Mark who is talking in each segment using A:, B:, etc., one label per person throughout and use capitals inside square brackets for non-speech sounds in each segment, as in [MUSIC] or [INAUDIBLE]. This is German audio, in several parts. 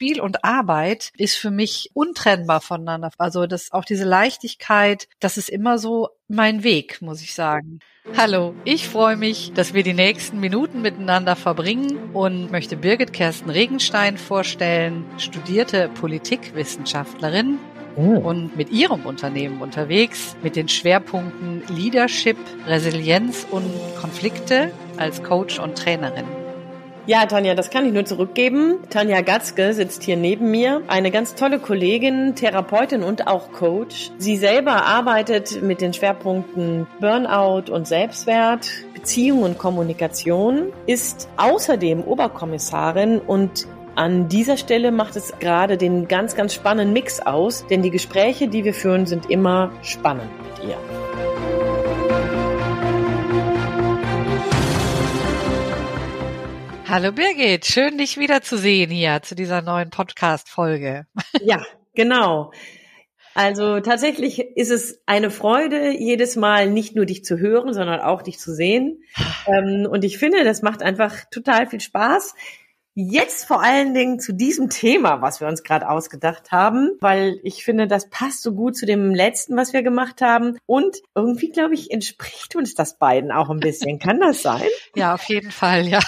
A: Spiel und Arbeit ist für mich untrennbar voneinander. Also das auch diese Leichtigkeit, das ist immer so mein Weg, muss ich sagen. Hallo, ich freue mich, dass wir die nächsten Minuten miteinander verbringen und möchte Birgit Kersten Regenstein vorstellen, studierte Politikwissenschaftlerin oh. und mit ihrem Unternehmen unterwegs mit den Schwerpunkten Leadership, Resilienz und Konflikte als Coach und Trainerin.
B: Ja, Tanja, das kann ich nur zurückgeben. Tanja Gatzke sitzt hier neben mir, eine ganz tolle Kollegin, Therapeutin und auch Coach. Sie selber arbeitet mit den Schwerpunkten Burnout und Selbstwert, Beziehung und Kommunikation, ist außerdem Oberkommissarin und an dieser Stelle macht es gerade den ganz, ganz spannenden Mix aus, denn die Gespräche, die wir führen, sind immer spannend mit ihr.
A: Hallo Birgit, schön dich wiederzusehen hier zu dieser neuen Podcast-Folge.
B: Ja, genau. Also tatsächlich ist es eine Freude, jedes Mal nicht nur dich zu hören, sondern auch dich zu sehen. Ähm, und ich finde, das macht einfach total viel Spaß. Jetzt vor allen Dingen zu diesem Thema, was wir uns gerade ausgedacht haben, weil ich finde, das passt so gut zu dem letzten, was wir gemacht haben. Und irgendwie, glaube ich, entspricht uns das beiden auch ein bisschen. Kann das sein?
A: Ja, auf jeden Fall, ja.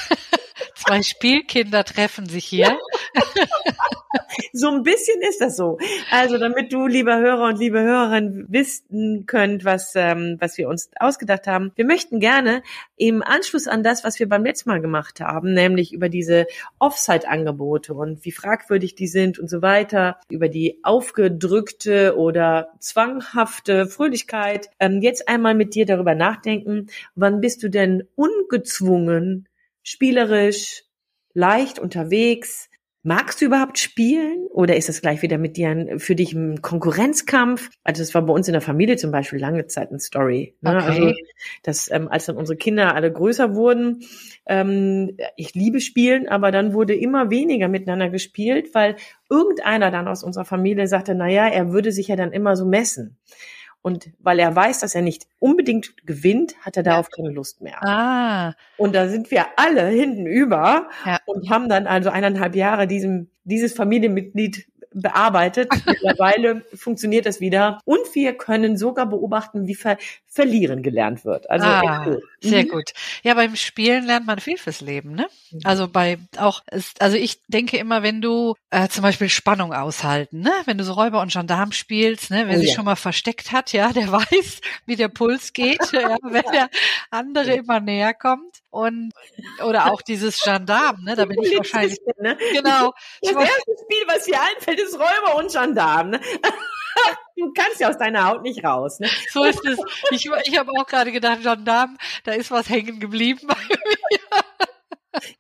A: Zwei Spielkinder treffen sich hier. [LAUGHS]
B: so ein bisschen ist das so. Also damit du, lieber Hörer und liebe Hörerin, wissen könnt, was, ähm, was wir uns ausgedacht haben. Wir möchten gerne im Anschluss an das, was wir beim letzten Mal gemacht haben, nämlich über diese Offsite-Angebote und wie fragwürdig die sind und so weiter, über die aufgedrückte oder zwanghafte Fröhlichkeit, ähm, jetzt einmal mit dir darüber nachdenken, wann bist du denn ungezwungen spielerisch, leicht unterwegs. Magst du überhaupt spielen oder ist das gleich wieder mit dir für dich ein Konkurrenzkampf? Also das war bei uns in der Familie zum Beispiel lange Zeit eine Story. Ne? Okay. Also dass ähm, als dann unsere Kinder alle größer wurden, ähm, ich liebe Spielen, aber dann wurde immer weniger miteinander gespielt, weil irgendeiner dann aus unserer Familie sagte, na ja, er würde sich ja dann immer so messen. Und weil er weiß, dass er nicht unbedingt gewinnt, hat er darauf keine Lust mehr. Ah. Und da sind wir alle hinten über ja. und haben dann also eineinhalb Jahre diesem, dieses Familienmitglied bearbeitet. [LAUGHS] Mittlerweile funktioniert das wieder. Und wir können sogar beobachten, wie ver verlieren gelernt wird. Also
A: ah, cool. sehr mhm. gut. Ja, beim Spielen lernt man viel fürs Leben, ne? Mhm. Also bei auch, also ich denke immer, wenn du äh, zum Beispiel Spannung aushalten, ne? Wenn du so Räuber und Gendarm spielst, ne? Wer oh, sich ja. schon mal versteckt hat, ja, der [LAUGHS] weiß, wie der Puls geht, ja, [LAUGHS] wenn der andere immer näher kommt. Und oder auch dieses Gendarm, ne? Da bin ich wahrscheinlich. Ne? Genau. [LAUGHS]
B: Das erste Spiel, was dir einfällt, ist Räuber und Gendarm. Ne? Du kannst ja aus deiner Haut nicht raus. Ne?
A: So ist es. Ich, ich habe auch gerade gedacht, Gendarm, da ist was hängen geblieben bei mir.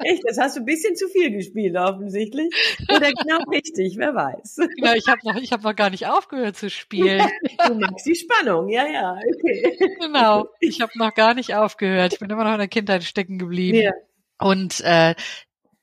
B: Echt, das hast du ein bisschen zu viel gespielt offensichtlich. Oder genau richtig, wer weiß.
A: Genau, ich habe noch, ich habe noch gar nicht aufgehört zu spielen. [LAUGHS]
B: du magst die Spannung, ja, ja, okay.
A: Genau, ich habe noch gar nicht aufgehört. Ich bin immer noch in der Kindheit stecken geblieben. Ja. Und äh,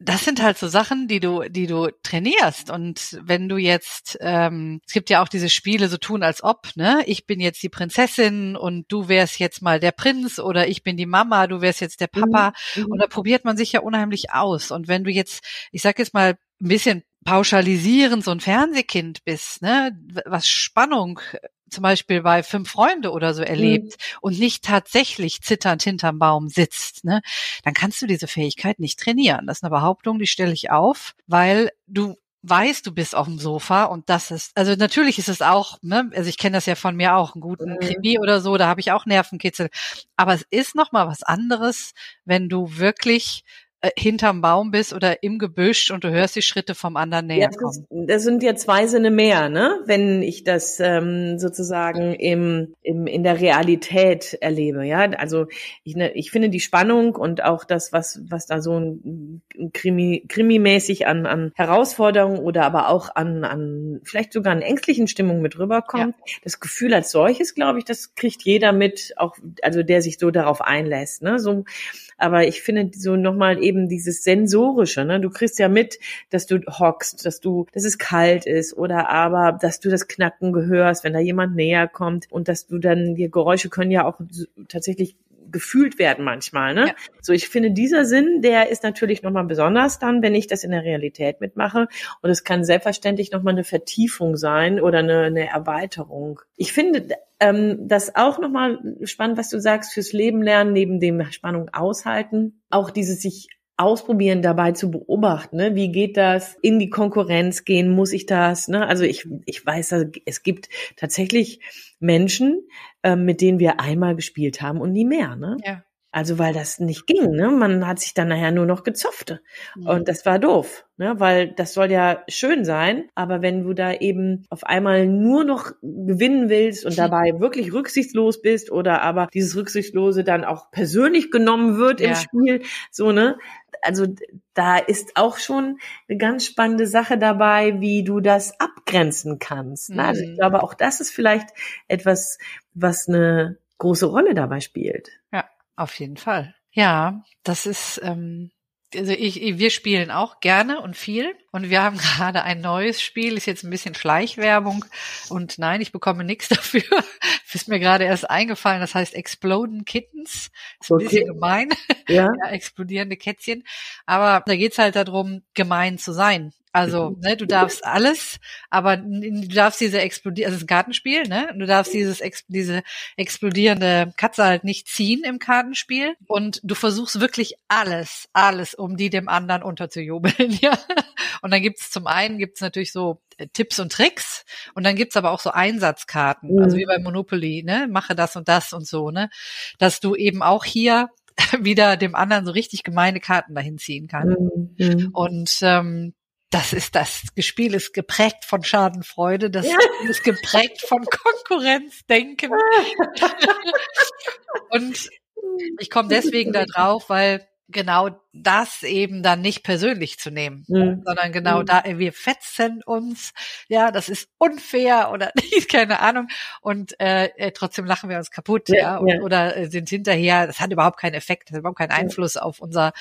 A: das sind halt so Sachen, die du, die du trainierst. Und wenn du jetzt, ähm, es gibt ja auch diese Spiele, so tun als ob, ne? Ich bin jetzt die Prinzessin und du wärst jetzt mal der Prinz oder ich bin die Mama, du wärst jetzt der Papa. Mhm. Und da probiert man sich ja unheimlich aus. Und wenn du jetzt, ich sag jetzt mal, ein bisschen pauschalisierend so ein Fernsehkind bist, ne, was Spannung zum Beispiel bei fünf Freunde oder so erlebt mhm. und nicht tatsächlich zitternd hinterm Baum sitzt, ne, dann kannst du diese Fähigkeit nicht trainieren. Das ist eine Behauptung, die stelle ich auf, weil du weißt, du bist auf dem Sofa und das ist, also natürlich ist es auch, ne, also ich kenne das ja von mir auch, einen guten mhm. Krimi oder so, da habe ich auch Nervenkitzel, aber es ist noch mal was anderes, wenn du wirklich äh, hinterm Baum bist oder im Gebüsch und du hörst die Schritte vom anderen näher ja,
B: kommen. Das, das sind ja zwei Sinne mehr, ne? Wenn ich das ähm, sozusagen im, im in der Realität erlebe, ja. Also ich, ne, ich finde die Spannung und auch das, was was da so ein, ein Krimi, Krimi-mäßig an an Herausforderungen oder aber auch an an vielleicht sogar an ängstlichen Stimmungen mit rüberkommt. Ja. Das Gefühl als solches, glaube ich, das kriegt jeder mit, auch also der sich so darauf einlässt, ne? So aber ich finde so nochmal eben dieses Sensorische, ne? Du kriegst ja mit, dass du hockst, dass du, dass es kalt ist oder aber, dass du das Knacken gehörst, wenn da jemand näher kommt und dass du dann, die Geräusche können ja auch tatsächlich gefühlt werden manchmal. Ne? Ja. So, ich finde, dieser Sinn, der ist natürlich nochmal besonders dann, wenn ich das in der Realität mitmache. Und es kann selbstverständlich nochmal eine Vertiefung sein oder eine, eine Erweiterung. Ich finde ähm, das auch nochmal spannend, was du sagst, fürs Leben lernen, neben dem Spannung aushalten. Auch dieses sich ausprobieren, dabei zu beobachten. Ne? Wie geht das? In die Konkurrenz gehen? Muss ich das? Ne? Also ich, ich weiß, es gibt tatsächlich Menschen, äh, mit denen wir einmal gespielt haben und nie mehr. Ne? Ja. Also weil das nicht ging, ne? Man hat sich dann nachher nur noch gezopft. Mhm. Und das war doof, ne? Weil das soll ja schön sein, aber wenn du da eben auf einmal nur noch gewinnen willst und dabei [LAUGHS] wirklich rücksichtslos bist oder aber dieses Rücksichtslose dann auch persönlich genommen wird ja. im Spiel, so, ne? Also da ist auch schon eine ganz spannende Sache dabei, wie du das abgrenzen kannst. Mhm. Also ich mhm. glaube, auch das ist vielleicht etwas, was eine große Rolle dabei spielt.
A: Ja. Auf jeden Fall. Ja, das ist, ähm, also ich, wir spielen auch gerne und viel. Und wir haben [LAUGHS] gerade ein neues Spiel, ist jetzt ein bisschen Schleichwerbung. Und nein, ich bekomme nichts [LAUGHS] dafür. ist mir gerade erst eingefallen. Das heißt Exploden Kittens. Ist ein okay. bisschen gemein. Ja. [LAUGHS] ja. explodierende Kätzchen. Aber da geht's halt darum, gemein zu sein. Also, ne, du darfst alles, aber du darfst diese explodier, also es ist ein Kartenspiel, ne? Du darfst dieses diese explodierende Katze halt nicht ziehen im Kartenspiel und du versuchst wirklich alles, alles, um die dem anderen unterzujubeln, [LAUGHS] ja. Und dann gibt's zum einen gibt's natürlich so äh, Tipps und Tricks und dann gibt's aber auch so Einsatzkarten, mhm. also wie bei Monopoly, ne? Mache das und das und so, ne? Dass du eben auch hier [LAUGHS] wieder dem anderen so richtig gemeine Karten dahin ziehen kannst. Mhm. Und ähm, das ist das Spiel ist geprägt von Schadenfreude, das ja. ist geprägt von Konkurrenzdenken. [LAUGHS] und ich komme deswegen da drauf, weil genau das eben dann nicht persönlich zu nehmen, mhm. sondern genau mhm. da, wir fetzen uns, ja, das ist unfair oder [LAUGHS] nicht, keine Ahnung, und äh, äh, trotzdem lachen wir uns kaputt, ja, ja, und, ja. oder äh, sind hinterher, das hat überhaupt keinen Effekt, das hat überhaupt keinen Einfluss ja. auf unser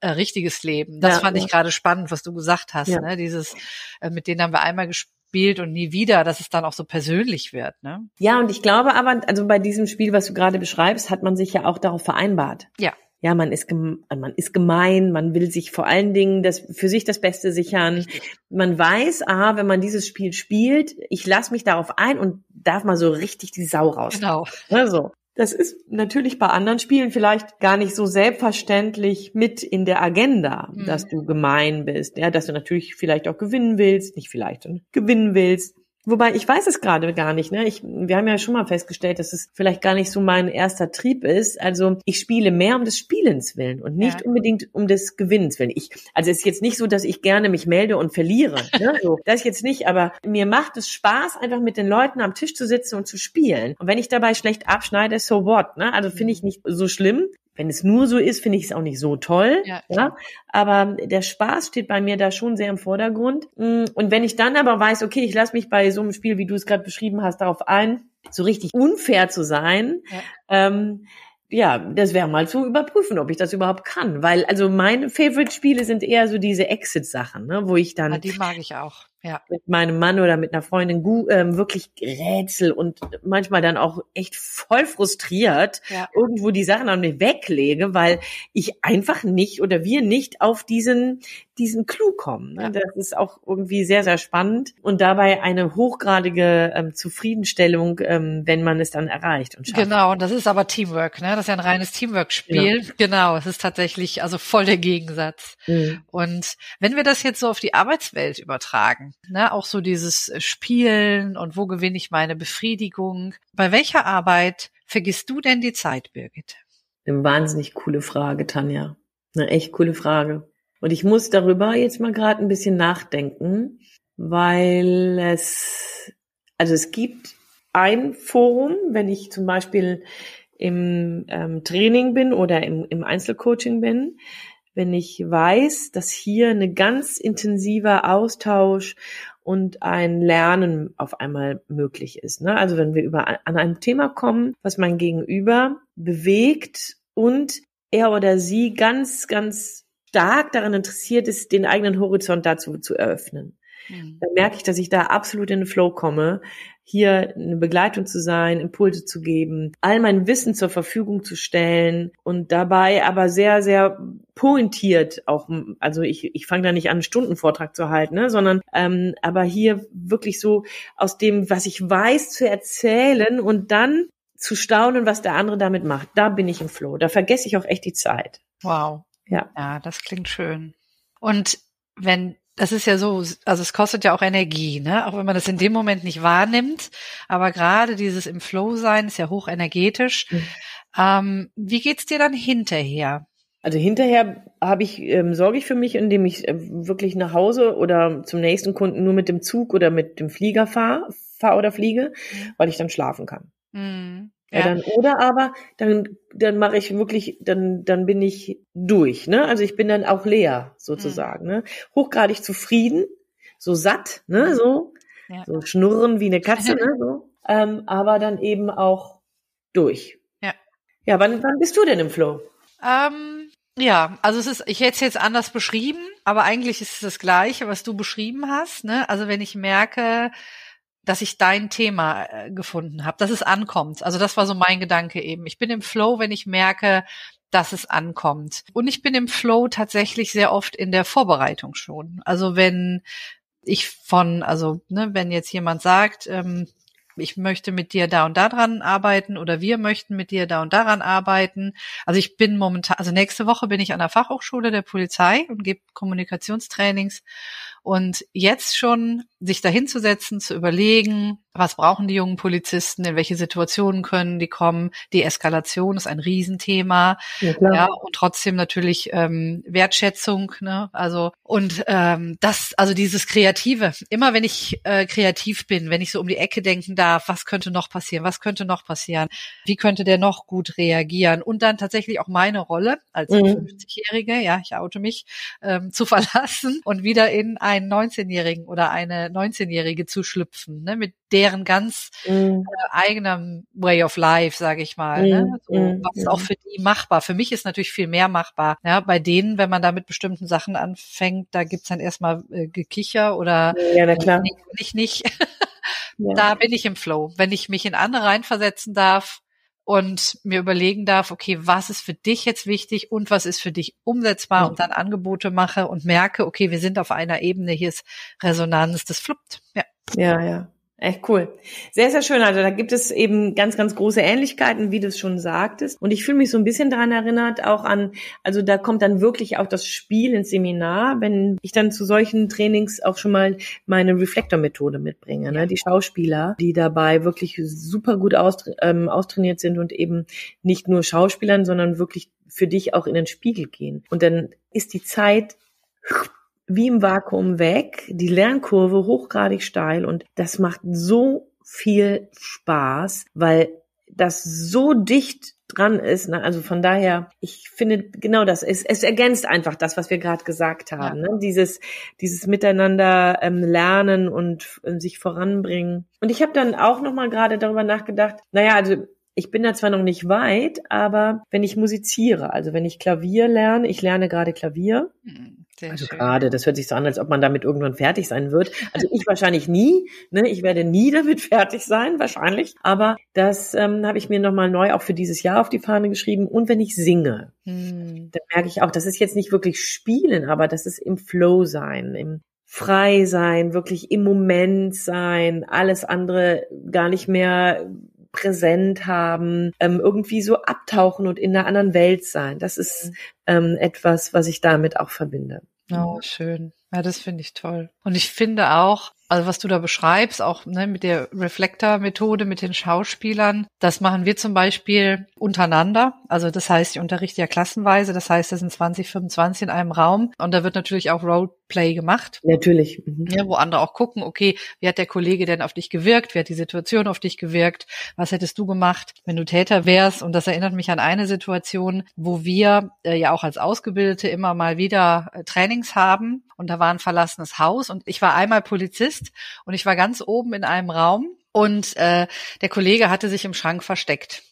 A: äh, richtiges Leben. Das fand ich gerade spannend, was du gesagt hast, ne? dieses, äh, mit denen haben wir einmal gespielt, spielt und nie wieder, dass es dann auch so persönlich wird. Ne?
B: Ja, und ich glaube aber, also bei diesem Spiel, was du gerade beschreibst, hat man sich ja auch darauf vereinbart.
A: Ja
B: ja, man ist, man ist gemein, man will sich vor allen Dingen das, für sich das Beste sichern. Man weiß, ah, wenn man dieses Spiel spielt, ich lasse mich darauf ein und darf mal so richtig die Sau raus.
A: Genau.
B: Also, das ist natürlich bei anderen Spielen vielleicht gar nicht so selbstverständlich mit in der Agenda, mhm. dass du gemein bist, ja, dass du natürlich vielleicht auch gewinnen willst, nicht vielleicht, sondern gewinnen willst. Wobei ich weiß es gerade gar nicht. Ne? Ich, wir haben ja schon mal festgestellt, dass es vielleicht gar nicht so mein erster Trieb ist. Also ich spiele mehr um des Spielens willen und nicht ja. unbedingt um des Gewinnens willen. Ich, also es ist jetzt nicht so, dass ich gerne mich melde und verliere. Ne? So, [LAUGHS] das jetzt nicht. Aber mir macht es Spaß, einfach mit den Leuten am Tisch zu sitzen und zu spielen. Und wenn ich dabei schlecht abschneide, so what? Ne? Also finde ich mhm. nicht so schlimm. Wenn es nur so ist, finde ich es auch nicht so toll. Ja, ja, Aber der Spaß steht bei mir da schon sehr im Vordergrund. Mm, und wenn ich dann aber weiß, okay, ich lasse mich bei so einem Spiel, wie du es gerade beschrieben hast, darauf ein, so richtig unfair zu sein, ja. ähm, ja, das wäre mal zu überprüfen, ob ich das überhaupt kann. Weil, also meine Favorite-Spiele sind eher so diese Exit-Sachen, ne, wo ich dann. Ja,
A: die mag ich auch ja.
B: mit meinem Mann oder mit einer Freundin ähm, wirklich Rätsel und manchmal dann auch echt voll frustriert ja. irgendwo die Sachen an mir weglege, weil ich einfach nicht oder wir nicht auf diesen diesen Clou kommen. Ne? Ja. Das ist auch irgendwie sehr sehr spannend und dabei eine hochgradige ähm, Zufriedenstellung, ähm, wenn man es dann erreicht und
A: schafft. Genau, und das ist aber Teamwork, ne? Das ist ja ein reines Teamwork-Spiel. Genau. genau, es ist tatsächlich also voll der Gegensatz. Mhm. Und wenn wir das jetzt so auf die Arbeitswelt übertragen, Ne? Auch so dieses äh, Spielen und wo gewinne ich meine Befriedigung. Bei welcher Arbeit vergisst du denn die Zeit, Birgit?
B: Eine wahnsinnig coole Frage, Tanja. Eine echt coole Frage. Und ich muss darüber jetzt mal gerade ein bisschen nachdenken, weil es, also es gibt ein Forum, wenn ich zum Beispiel im ähm, Training bin oder im, im Einzelcoaching bin, wenn ich weiß, dass hier eine ganz intensiver Austausch und ein Lernen auf einmal möglich ist. Ne? Also wenn wir über an ein Thema kommen, was mein Gegenüber bewegt und er oder sie ganz, ganz stark daran interessiert ist, den eigenen Horizont dazu zu eröffnen. Mhm. dann merke ich, dass ich da absolut in den Flow komme, hier eine Begleitung zu sein, Impulse zu geben, all mein Wissen zur Verfügung zu stellen und dabei aber sehr, sehr pointiert auch, also ich, ich fange da nicht an, einen Stundenvortrag zu halten, ne, sondern ähm, aber hier wirklich so aus dem, was ich weiß, zu erzählen und dann zu staunen, was der andere damit macht. Da bin ich im Flow. Da vergesse ich auch echt die Zeit.
A: Wow. Ja. Ja, das klingt schön. Und wenn das ist ja so, also es kostet ja auch Energie, ne? Auch wenn man das in dem Moment nicht wahrnimmt. Aber gerade dieses im Flow sein ist ja hochenergetisch. Mhm. Ähm, wie geht's dir dann hinterher?
B: Also hinterher habe ich ähm, sorge ich für mich, indem ich äh, wirklich nach Hause oder zum nächsten Kunden nur mit dem Zug oder mit dem Flieger fahre fahr oder fliege, mhm. weil ich dann schlafen kann. Mhm. Ja. dann, oder aber dann, dann mache ich wirklich, dann, dann bin ich durch. Ne? Also ich bin dann auch leer sozusagen. Mhm. Ne? Hochgradig zufrieden, so satt, ne? so, ja. so schnurren wie eine Katze, [LAUGHS] ne? so. Ähm, aber dann eben auch durch. Ja. Ja, wann, wann bist du denn im Flow?
A: Ähm, ja, also es ist, ich hätte es jetzt anders beschrieben, aber eigentlich ist es das Gleiche, was du beschrieben hast. Ne? Also wenn ich merke, dass ich dein Thema äh, gefunden habe, dass es ankommt. Also das war so mein Gedanke eben. Ich bin im Flow, wenn ich merke, dass es ankommt. Und ich bin im Flow tatsächlich sehr oft in der Vorbereitung schon. Also wenn ich von, also ne, wenn jetzt jemand sagt, ähm, ich möchte mit dir da und da dran arbeiten oder wir möchten mit dir da und daran arbeiten. Also ich bin momentan, also nächste Woche bin ich an der Fachhochschule der Polizei und gebe Kommunikationstrainings und jetzt schon sich dahinzusetzen, zu überlegen, was brauchen die jungen Polizisten, in welche Situationen können die kommen. Die Eskalation ist ein Riesenthema. Ja, ja und trotzdem natürlich ähm, Wertschätzung. Ne? Also und ähm, das, also dieses Kreative. Immer wenn ich äh, kreativ bin, wenn ich so um die Ecke denken darf, was könnte noch passieren, was könnte noch passieren, wie könnte der noch gut reagieren und dann tatsächlich auch meine Rolle als mhm. 50-Jährige, ja, ich oute mich, ähm, zu verlassen und wieder in ein einen 19-Jährigen oder eine 19-Jährige zu schlüpfen, ne, mit deren ganz mm. äh, eigenem Way of Life, sage ich mal. Mm. Ne? So, mm. Was ist auch für die machbar? Für mich ist natürlich viel mehr machbar. Ja, bei denen, wenn man da mit bestimmten Sachen anfängt, da gibt's dann erstmal äh, Gekicher oder
B: ja, na klar.
A: Nee, ich nicht. ja. Da bin ich im Flow. Wenn ich mich in andere reinversetzen darf, und mir überlegen darf, okay, was ist für dich jetzt wichtig und was ist für dich umsetzbar mhm. und dann Angebote mache und merke, okay, wir sind auf einer Ebene, hier ist Resonanz, das fluppt.
B: Ja. Ja, ja. Echt cool. Sehr, sehr schön. Also da gibt es eben ganz, ganz große Ähnlichkeiten, wie du es schon sagtest. Und ich fühle mich so ein bisschen daran erinnert, auch an, also da kommt dann wirklich auch das Spiel ins Seminar, wenn ich dann zu solchen Trainings auch schon mal meine Reflektor-Methode mitbringe. Ne? Die Schauspieler, die dabei wirklich super gut austra ähm, austrainiert sind und eben nicht nur Schauspielern, sondern wirklich für dich auch in den Spiegel gehen. Und dann ist die Zeit wie im Vakuum weg, die Lernkurve hochgradig steil und das macht so viel Spaß, weil das so dicht dran ist. Ne? Also von daher, ich finde genau das. Es, es ergänzt einfach das, was wir gerade gesagt haben. Ja. Ne? Dieses, dieses Miteinander ähm, lernen und äh, sich voranbringen. Und ich habe dann auch noch mal gerade darüber nachgedacht. Naja, also ich bin da zwar noch nicht weit, aber wenn ich musiziere, also wenn ich Klavier lerne, ich lerne gerade Klavier. Mhm sehr also schön. gerade, das hört sich so an, als ob man damit irgendwann fertig sein wird. Also ich wahrscheinlich nie, ne? Ich werde nie [LAUGHS] damit fertig sein, wahrscheinlich. Aber das ähm, habe ich mir nochmal neu auch für dieses Jahr auf die Fahne geschrieben. Und wenn ich singe, hm. dann merke ich auch, das ist jetzt nicht wirklich spielen, aber das ist im Flow sein, im frei sein, wirklich im Moment sein, alles andere gar nicht mehr präsent haben, ähm, irgendwie so abtauchen und in einer anderen Welt sein. Das ist mhm. ähm, etwas, was ich damit auch verbinde.
A: Oh, schön. Ja, das finde ich toll. Und ich finde auch, also was du da beschreibst, auch ne, mit der Reflektor-Methode, mit den Schauspielern, das machen wir zum Beispiel untereinander. Also das heißt, ich unterrichte ja klassenweise, das heißt, das sind 20, 25 in einem Raum und da wird natürlich auch Roleplay gemacht.
B: Natürlich.
A: Mhm. Ja, wo andere auch gucken, okay, wie hat der Kollege denn auf dich gewirkt, wie hat die Situation auf dich gewirkt, was hättest du gemacht, wenn du Täter wärst? Und das erinnert mich an eine Situation, wo wir äh, ja auch als Ausgebildete immer mal wieder äh, Trainings haben und da war ein verlassenes Haus und ich war einmal Polizist und ich war ganz oben in einem Raum und äh, der Kollege hatte sich im Schrank versteckt.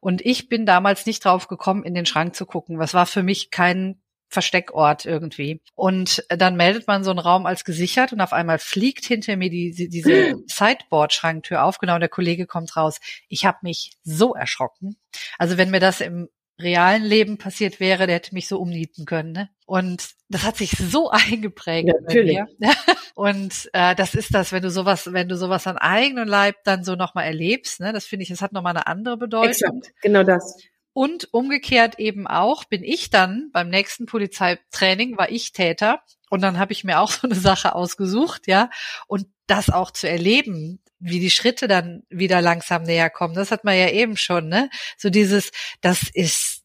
A: Und ich bin damals nicht drauf gekommen, in den Schrank zu gucken. Was war für mich kein Versteckort irgendwie. Und dann meldet man so einen Raum als gesichert und auf einmal fliegt hinter mir die, diese [CLEARS THROAT] Sideboard-Schranktür auf. Genau, der Kollege kommt raus. Ich habe mich so erschrocken. Also wenn mir das im realen Leben passiert wäre, der hätte mich so umnieten können. Ne? Und das hat sich so [LAUGHS] eingeprägt ja, natürlich. [LAUGHS] Und äh, das ist das, wenn du sowas, wenn du sowas an eigenen Leib dann so nochmal erlebst, ne, das finde ich, das hat nochmal eine andere Bedeutung. Exakt,
B: genau das.
A: Und umgekehrt eben auch, bin ich dann beim nächsten Polizeitraining, war ich Täter. Und dann habe ich mir auch [LAUGHS] so eine Sache ausgesucht, ja. Und das auch zu erleben, wie die Schritte dann wieder langsam näher kommen, das hat man ja eben schon, ne? So dieses, das ist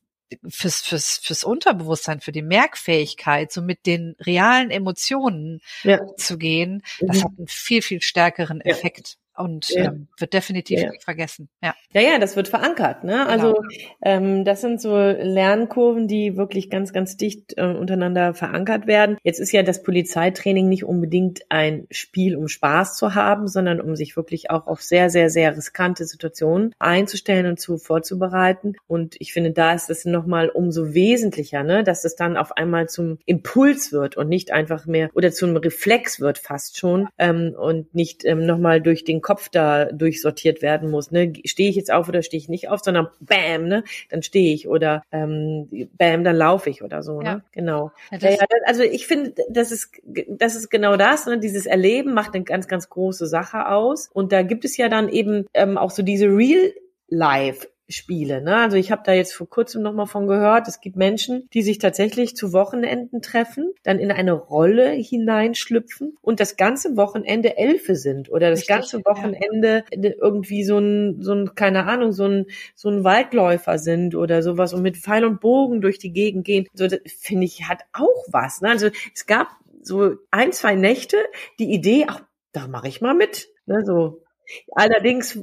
A: fürs, fürs, fürs Unterbewusstsein, für die Merkfähigkeit, so mit den realen Emotionen ja. zu gehen, das mhm. hat einen viel, viel stärkeren Effekt und ja. ähm, wird definitiv ja. nicht vergessen. Ja.
B: ja, ja, das wird verankert. Ne? Genau. Also ähm, das sind so Lernkurven, die wirklich ganz, ganz dicht äh, untereinander verankert werden. Jetzt ist ja das Polizeitraining nicht unbedingt ein Spiel, um Spaß zu haben, sondern um sich wirklich auch auf sehr, sehr, sehr riskante Situationen einzustellen und zu vorzubereiten. Und ich finde, da ist es nochmal umso wesentlicher, ne, dass es dann auf einmal zum Impuls wird und nicht einfach mehr oder zum Reflex wird fast schon ähm, und nicht ähm, nochmal durch den Kopf da durchsortiert werden muss. Ne? Stehe ich jetzt auf oder stehe ich nicht auf, sondern bam, ne? dann stehe ich oder ähm, bam, dann laufe ich oder so. Ne? Ja. Genau. Ja, ja, also ich finde, das ist das ist genau das. Ne? Dieses Erleben macht eine ganz, ganz große Sache aus. Und da gibt es ja dann eben ähm, auch so diese Real Life Spiele. Ne? Also ich habe da jetzt vor kurzem noch mal von gehört. Es gibt Menschen, die sich tatsächlich zu Wochenenden treffen, dann in eine Rolle hineinschlüpfen und das ganze Wochenende Elfe sind oder das Richtig, ganze Wochenende ja. irgendwie so ein, so ein, keine Ahnung, so ein, so ein Waldläufer sind oder sowas und mit Pfeil und Bogen durch die Gegend gehen. So finde ich hat auch was. Ne? Also es gab so ein, zwei Nächte die Idee, ach, da mache ich mal mit. Ne? So Allerdings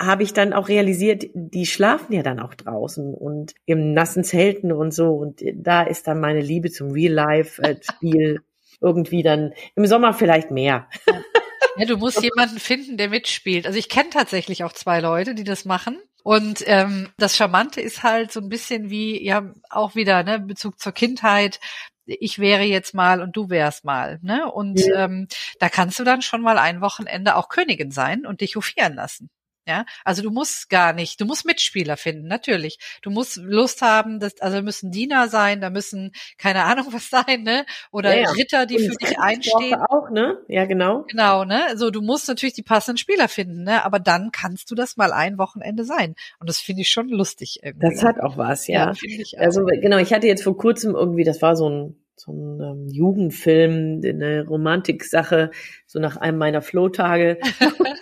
B: habe ich dann auch realisiert, die schlafen ja dann auch draußen und im nassen Zelten und so. Und da ist dann meine Liebe zum Real-Life-Spiel [LAUGHS] irgendwie dann im Sommer vielleicht mehr.
A: Ja, du musst jemanden finden, der mitspielt. Also ich kenne tatsächlich auch zwei Leute, die das machen. Und ähm, das Charmante ist halt so ein bisschen wie, ja, auch wieder, ne, Bezug zur Kindheit. Ich wäre jetzt mal und du wärst mal, ne? Und ja. ähm, da kannst du dann schon mal ein Wochenende auch Königin sein und dich hofieren lassen. Ja, also du musst gar nicht, du musst Mitspieler finden, natürlich. Du musst Lust haben, dass, also müssen Diener sein, da müssen keine Ahnung [LAUGHS] was sein, ne? Oder ja, ja. Ritter, die Und für dich einstehen.
B: Auch, ne? Ja, genau.
A: Genau, ne? So, du musst natürlich die passenden Spieler finden, ne? Aber dann kannst du das mal ein Wochenende sein. Und das finde ich schon lustig irgendwie.
B: Das hat auch was, ja. ja ich auch. Also genau, ich hatte jetzt vor kurzem irgendwie, das war so ein so ein ähm, Jugendfilm, eine Romantik-Sache, so nach einem meiner dann [LAUGHS]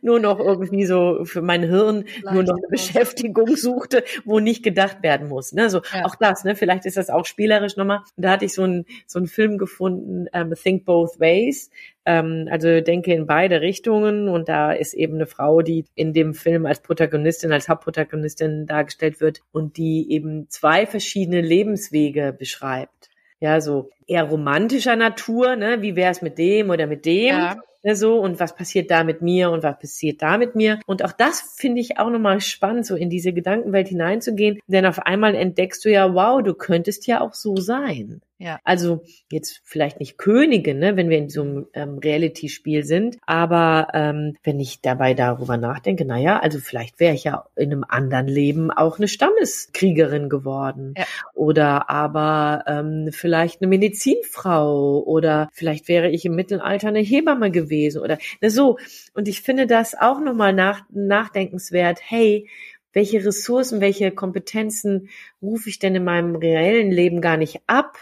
B: nur noch irgendwie so für mein Hirn nur noch eine Beschäftigung suchte, wo nicht gedacht werden muss. Ne? So ja. auch das, ne? Vielleicht ist das auch spielerisch nochmal. Und da hatte ich so einen so einen Film gefunden, ähm, Think Both Ways. Ähm, also denke in beide Richtungen und da ist eben eine Frau, die in dem Film als Protagonistin, als Hauptprotagonistin dargestellt wird und die eben zwei verschiedene Lebenswege beschreibt ja, so eher romantischer Natur, ne? Wie wäre es mit dem oder mit dem? Ja. Ne, so und was passiert da mit mir und was passiert da mit mir und auch das finde ich auch nochmal spannend so in diese Gedankenwelt hineinzugehen denn auf einmal entdeckst du ja wow du könntest ja auch so sein ja. Also jetzt vielleicht nicht Königin, ne, wenn wir in so einem ähm, Reality-Spiel sind, aber ähm, wenn ich dabei darüber nachdenke, naja, also vielleicht wäre ich ja in einem anderen Leben auch eine Stammeskriegerin geworden. Ja. Oder aber ähm, vielleicht eine Medizinfrau oder vielleicht wäre ich im Mittelalter eine Hebamme gewesen oder ne, so. Und ich finde das auch nochmal nach, nachdenkenswert, hey, welche Ressourcen, welche Kompetenzen rufe ich denn in meinem reellen Leben gar nicht ab?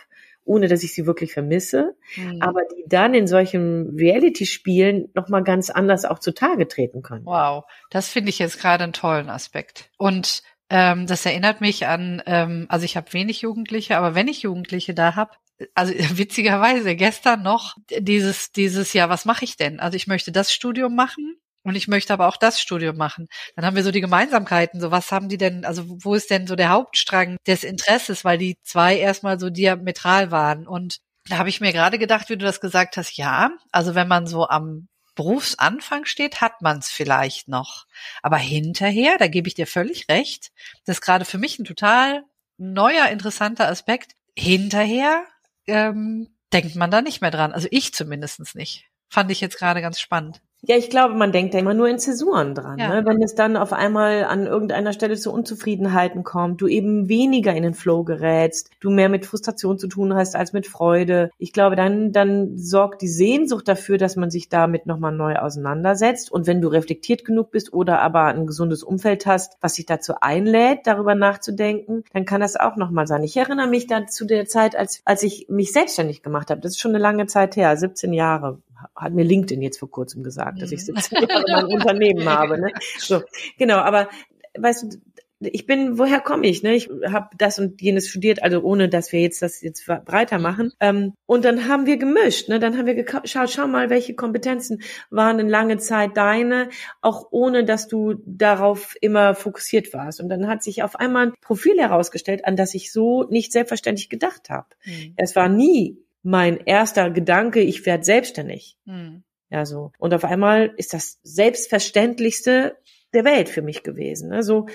B: Ohne dass ich sie wirklich vermisse, mhm. aber die dann in solchen Reality-Spielen nochmal ganz anders auch zutage treten können.
A: Wow, das finde ich jetzt gerade einen tollen Aspekt. Und ähm, das erinnert mich an, ähm, also ich habe wenig Jugendliche, aber wenn ich Jugendliche da habe, also [LAUGHS] witzigerweise gestern noch dieses dieses Jahr, was mache ich denn? Also ich möchte das Studium machen und ich möchte aber auch das Studium machen. Dann haben wir so die Gemeinsamkeiten. So, was haben die denn, also wo ist denn so der Hauptstrang des Interesses, weil die zwei erstmal so diametral waren. Und da habe ich mir gerade gedacht, wie du das gesagt hast, ja, also wenn man so am Berufsanfang steht, hat man es vielleicht noch. Aber hinterher, da gebe ich dir völlig recht, das ist gerade für mich ein total neuer, interessanter Aspekt. hinterher ähm, denkt man da nicht mehr dran. Also ich zumindestens nicht. Fand ich jetzt gerade ganz spannend.
B: Ja, ich glaube, man denkt da immer nur in Zäsuren dran. Ja. Ne? Wenn es dann auf einmal an irgendeiner Stelle zu Unzufriedenheiten kommt, du eben weniger in den Flow gerätst, du mehr mit Frustration zu tun hast als mit Freude. Ich glaube, dann, dann sorgt die Sehnsucht dafür, dass man sich damit nochmal neu auseinandersetzt. Und wenn du reflektiert genug bist oder aber ein gesundes Umfeld hast, was sich dazu einlädt, darüber nachzudenken, dann kann das auch nochmal sein. Ich erinnere mich dann zu der Zeit, als, als ich mich selbstständig gemacht habe. Das ist schon eine lange Zeit her, 17 Jahre hat mir LinkedIn jetzt vor kurzem gesagt, dass ich 17 mhm. Jahre mein Unternehmen habe. Ne? [LAUGHS] So, genau, aber weißt du, ich bin, woher komme ich? Ne? Ich habe das und jenes studiert, also ohne, dass wir jetzt das jetzt breiter mhm. machen. Ähm, und dann haben wir gemischt. Ne? Dann haben wir geschaut, schau mal, welche Kompetenzen waren in lange Zeit deine, auch ohne, dass du darauf immer fokussiert warst. Und dann hat sich auf einmal ein Profil herausgestellt, an das ich so nicht selbstverständlich gedacht habe. Mhm. Es war nie mein erster Gedanke, ich werde selbstständig. Hm. Ja, so. Und auf einmal ist das Selbstverständlichste der Welt für mich gewesen. Ne? So,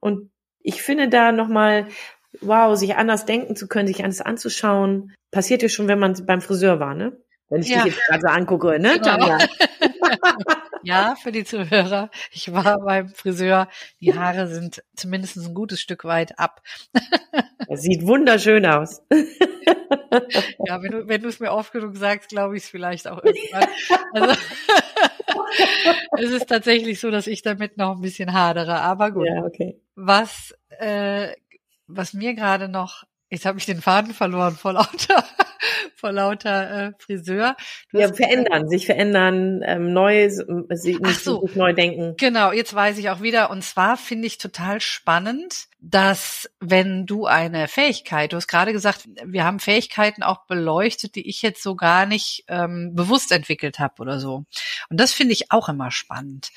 B: und ich finde da nochmal, wow, sich anders denken zu können, sich anders anzuschauen, passiert ja schon, wenn man beim Friseur war, ne? Wenn ich ja. dich jetzt gerade so angucke, ne, genau. [LAUGHS]
A: ja, für die Zuhörer. Ich war beim Friseur. Die Haare sind zumindest ein gutes Stück weit ab.
B: Das sieht wunderschön aus.
A: Ja, wenn du, wenn du es mir oft genug sagst, glaube ich es vielleicht auch irgendwann. Also, [LAUGHS] es ist tatsächlich so, dass ich damit noch ein bisschen hadere, aber gut.
B: Ja, okay.
A: Was, äh, was mir gerade noch, jetzt habe ich den Faden verloren vor lauter [LAUGHS] vor lauter äh, Friseur.
B: Du ja, verändern, sich verändern, ähm, neu, nicht so, sich neu denken.
A: Genau, jetzt weiß ich auch wieder. Und zwar finde ich total spannend, dass wenn du eine Fähigkeit, du hast gerade gesagt, wir haben Fähigkeiten auch beleuchtet, die ich jetzt so gar nicht ähm, bewusst entwickelt habe oder so. Und das finde ich auch immer spannend.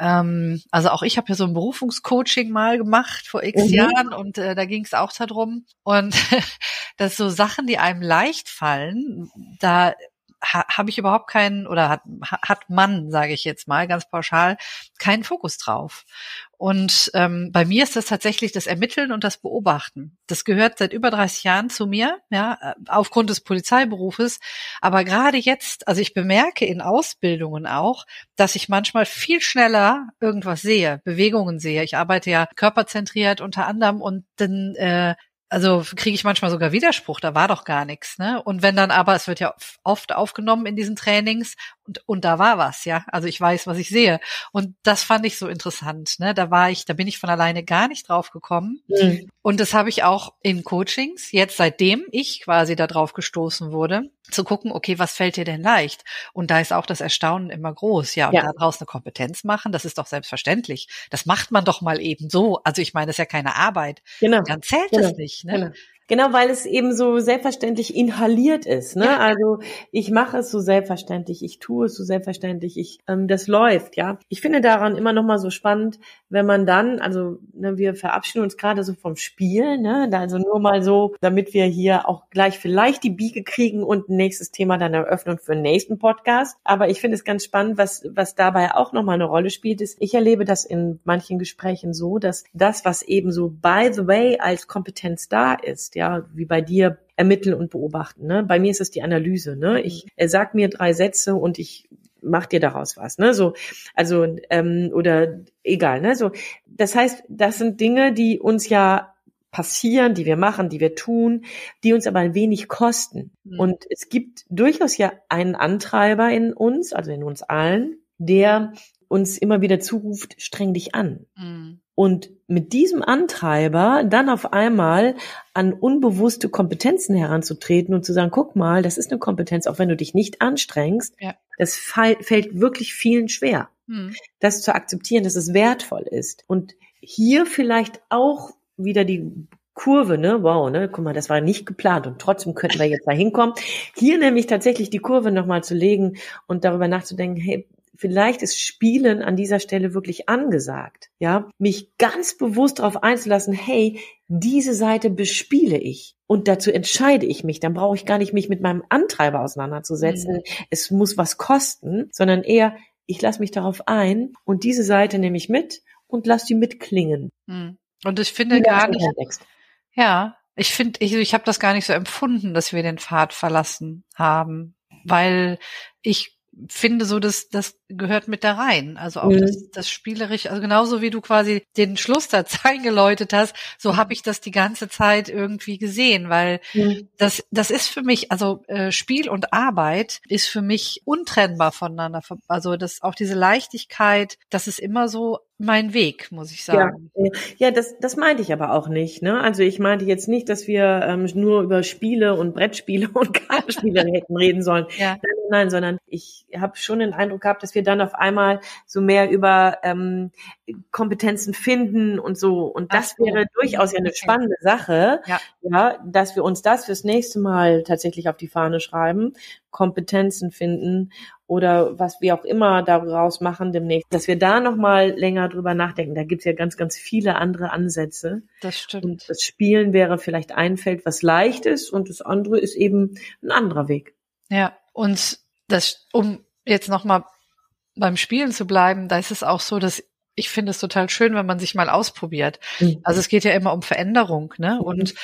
A: Ähm, also auch ich habe ja so ein Berufungscoaching mal gemacht vor x mhm. Jahren und äh, da ging es auch darum. Und [LAUGHS] dass so Sachen, die einem leicht fallen, da ha, habe ich überhaupt keinen oder hat, hat man, sage ich jetzt mal ganz pauschal, keinen Fokus drauf. Und ähm, bei mir ist das tatsächlich das Ermitteln und das Beobachten. Das gehört seit über 30 Jahren zu mir, ja, äh, aufgrund des Polizeiberufes. Aber gerade jetzt, also ich bemerke in Ausbildungen auch, dass ich manchmal viel schneller irgendwas sehe, Bewegungen sehe. Ich arbeite ja körperzentriert unter anderem und dann äh, also kriege ich manchmal sogar Widerspruch, da war doch gar nichts, ne? Und wenn dann aber, es wird ja oft aufgenommen in diesen Trainings und, und da war was, ja. Also ich weiß, was ich sehe. Und das fand ich so interessant, ne? Da war ich, da bin ich von alleine gar nicht drauf gekommen. Mhm. Und das habe ich auch in Coachings, jetzt seitdem ich quasi da drauf gestoßen wurde, zu gucken, okay, was fällt dir denn leicht? Und da ist auch das Erstaunen immer groß. Ja, und ja. daraus eine Kompetenz machen, das ist doch selbstverständlich. Das macht man doch mal eben so. Also ich meine, das ist ja keine Arbeit. Genau. Dann zählt
B: genau.
A: es nicht. Ne? Genau.
B: Genau, weil es eben so selbstverständlich inhaliert ist. Ne? Ja. Also ich mache es so selbstverständlich, ich tue es so selbstverständlich, ich ähm, das läuft, ja. Ich finde daran immer noch mal so spannend, wenn man dann, also ne, wir verabschieden uns gerade so vom Spiel, ne? Also nur mal so, damit wir hier auch gleich vielleicht die Biege kriegen und ein nächstes Thema dann eröffnen für den nächsten Podcast. Aber ich finde es ganz spannend, was was dabei auch noch mal eine Rolle spielt, ist, ich erlebe das in manchen Gesprächen so, dass das, was eben so by the way als Kompetenz da ist, ja, wie bei dir ermitteln und beobachten. Ne? Bei mir ist es die Analyse. Ne? Ich er sagt mir drei Sätze und ich mach dir daraus was, ne? So, also ähm, oder egal, ne? So, das heißt, das sind Dinge, die uns ja passieren, die wir machen, die wir tun, die uns aber ein wenig kosten. Mhm. Und es gibt durchaus ja einen Antreiber in uns, also in uns allen, der uns immer wieder zuruft, streng dich an. Mhm. Und mit diesem Antreiber dann auf einmal an unbewusste Kompetenzen heranzutreten und zu sagen, guck mal, das ist eine Kompetenz, auch wenn du dich nicht anstrengst, ja. das fällt wirklich vielen schwer. Hm. Das zu akzeptieren, dass es wertvoll ist. Und hier vielleicht auch wieder die Kurve, ne? Wow, ne? Guck mal, das war nicht geplant und trotzdem könnten wir jetzt da hinkommen. Hier nämlich tatsächlich die Kurve nochmal zu legen und darüber nachzudenken, hey, vielleicht ist Spielen an dieser Stelle wirklich angesagt. Ja, mich ganz bewusst darauf einzulassen, hey, diese Seite bespiele ich und dazu entscheide ich mich. Dann brauche ich gar nicht mich mit meinem Antreiber auseinanderzusetzen. Mhm. Es muss was kosten, sondern eher, ich lasse mich darauf ein und diese Seite nehme ich mit und lasse die mitklingen.
A: Mhm. Und ich finde gar nicht, ja, ich finde, ich, ich habe das gar nicht so empfunden, dass wir den Pfad verlassen haben, weil ich finde so, dass das gehört mit da rein. Also auch mhm. das, das spielerisch, also genauso wie du quasi den Schlusssatz [LAUGHS] eingeläutet hast, so habe ich das die ganze Zeit irgendwie gesehen, weil mhm. das das ist für mich, also äh, Spiel und Arbeit ist für mich untrennbar voneinander. Also das auch diese Leichtigkeit, das ist immer so mein Weg, muss ich sagen.
B: Ja, ja das, das meinte ich aber auch nicht. Ne? Also ich meinte jetzt nicht, dass wir ähm, nur über Spiele und Brettspiele [LAUGHS] und Kartenspiele [LAUGHS] hätten reden sollen. Ja. Nein, sondern ich habe schon den Eindruck gehabt, dass wir dann auf einmal so mehr über ähm, Kompetenzen finden und so. Und das so. wäre durchaus ja eine spannende Sache, ja. ja, dass wir uns das fürs nächste Mal tatsächlich auf die Fahne schreiben, Kompetenzen finden oder was wir auch immer daraus machen demnächst, dass wir da nochmal länger drüber nachdenken. Da gibt's ja ganz, ganz viele andere Ansätze.
A: Das stimmt.
B: Und das Spielen wäre vielleicht ein Feld, was leicht ist und das andere ist eben ein anderer Weg.
A: Ja, und das, um jetzt nochmal beim Spielen zu bleiben, da ist es auch so, dass ich finde es total schön, wenn man sich mal ausprobiert. Mhm. Also es geht ja immer um Veränderung, ne? Mhm. Und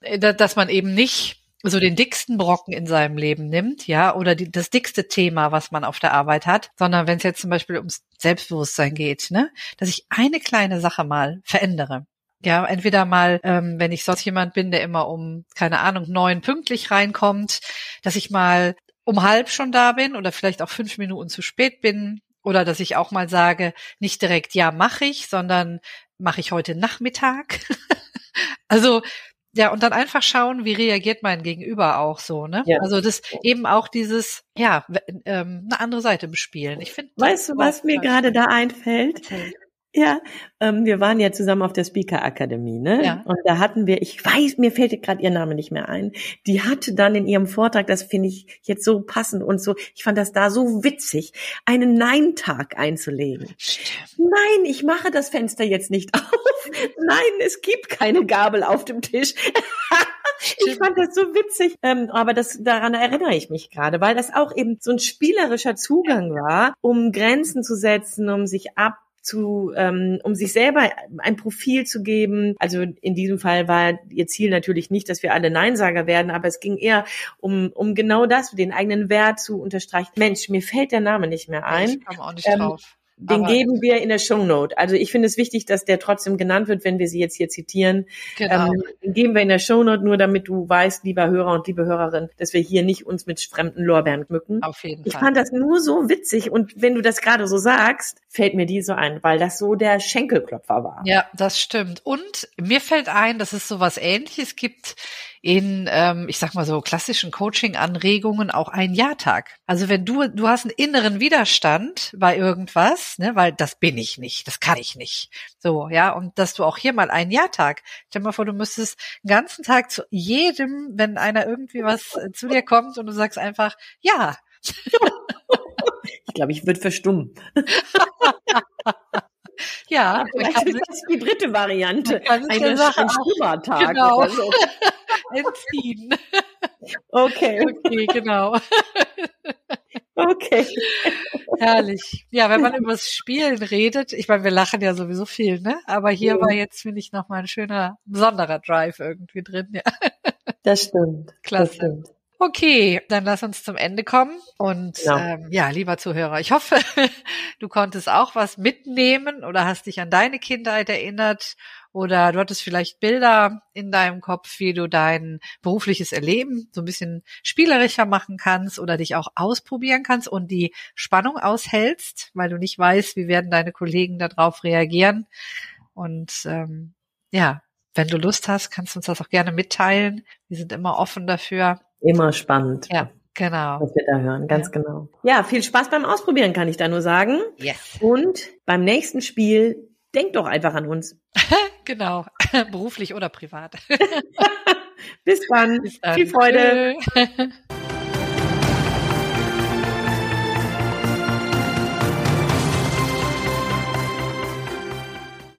A: äh, dass man eben nicht so den dicksten Brocken in seinem Leben nimmt, ja, oder die, das dickste Thema, was man auf der Arbeit hat, sondern wenn es jetzt zum Beispiel ums Selbstbewusstsein geht, ne, dass ich eine kleine Sache mal verändere. Ja, entweder mal, ähm, wenn ich sonst jemand bin, der immer um, keine Ahnung, neun pünktlich reinkommt, dass ich mal um halb schon da bin oder vielleicht auch fünf Minuten zu spät bin. Oder dass ich auch mal sage, nicht direkt ja mache ich, sondern mache ich heute Nachmittag. [LAUGHS] also ja, und dann einfach schauen, wie reagiert mein Gegenüber auch so, ne? Ja. Also das eben auch dieses, ja, ähm, eine andere Seite bespielen. Ich finde.
B: Weißt du, was mir gerade da einfällt? Ja, ähm, wir waren ja zusammen auf der Speaker Akademie, ne? Ja. Und da hatten wir, ich weiß, mir fällt gerade ihr Name nicht mehr ein. Die hatte dann in ihrem Vortrag, das finde ich jetzt so passend und so, ich fand das da so witzig, einen Nein-Tag einzulegen. Stimmt. Nein, ich mache das Fenster jetzt nicht [LAUGHS] auf. Nein, es gibt keine Gabel auf dem Tisch. [LAUGHS] Ich fand das so witzig, ähm, aber das daran erinnere ich mich gerade, weil das auch eben so ein spielerischer Zugang war, um Grenzen zu setzen, um sich ab zu, ähm, um sich selber ein Profil zu geben. Also in diesem Fall war ihr Ziel natürlich nicht, dass wir alle Neinsager werden, aber es ging eher um, um genau das, den eigenen Wert zu unterstreichen. Mensch, mir fällt der Name nicht mehr ein.
A: Ich komme auch nicht ähm, drauf.
B: Den Aber geben wir in der Show Note. Also ich finde es wichtig, dass der trotzdem genannt wird, wenn wir sie jetzt hier zitieren. Genau. Ähm, den geben wir in der Show Note, nur damit du weißt, lieber Hörer und liebe Hörerin, dass wir hier nicht uns mit fremden Lorbeeren mücken.
A: Auf jeden
B: ich Fall. Ich fand das nur so witzig und wenn du das gerade so sagst, fällt mir die so ein, weil das so der Schenkelklopfer war.
A: Ja, das stimmt. Und mir fällt ein, dass es sowas ähnliches gibt in, ähm, ich sag mal so, klassischen Coaching-Anregungen auch ein Ja-Tag. Also wenn du, du hast einen inneren Widerstand bei irgendwas, ne, weil das bin ich nicht, das kann ich nicht. So, ja, und dass du auch hier mal einen Ja-Tag. Stell dir mal vor, du müsstest den ganzen Tag zu jedem, wenn einer irgendwie was äh, zu dir kommt und du sagst einfach Ja. [LAUGHS]
B: Ich glaube, ich würde verstummen. [LAUGHS]
A: ja,
B: vielleicht ist das die dritte Variante.
A: Eine, ein
B: Stummertag.
A: Genau. So. [LAUGHS] Entziehen.
B: Okay.
A: Okay, genau.
B: Okay.
A: Herrlich. Ja, wenn man über das Spielen redet, ich meine, wir lachen ja sowieso viel, ne? Aber hier ja. war jetzt, finde ich, nochmal ein schöner, besonderer Drive irgendwie drin, ja.
B: Das stimmt.
A: Klasse.
B: Das stimmt.
A: Okay, dann lass uns zum Ende kommen. Und ja, ähm, ja lieber Zuhörer, ich hoffe, [LAUGHS] du konntest auch was mitnehmen oder hast dich an deine Kindheit erinnert oder du hattest vielleicht Bilder in deinem Kopf, wie du dein berufliches Erleben so ein bisschen spielerischer machen kannst oder dich auch ausprobieren kannst und die Spannung aushältst, weil du nicht weißt, wie werden deine Kollegen darauf reagieren. Und ähm, ja, wenn du Lust hast, kannst du uns das auch gerne mitteilen. Wir sind immer offen dafür.
B: Immer spannend.
A: Ja, genau.
B: Was wir da hören, ganz ja. genau. Ja, viel Spaß beim Ausprobieren, kann ich da nur sagen.
A: Yes.
B: Und beim nächsten Spiel, denk doch einfach an uns. [LAUGHS]
A: genau. [LAUGHS] Beruflich oder privat. [LAUGHS]
B: Bis dann. Bis dann. Viel Freude.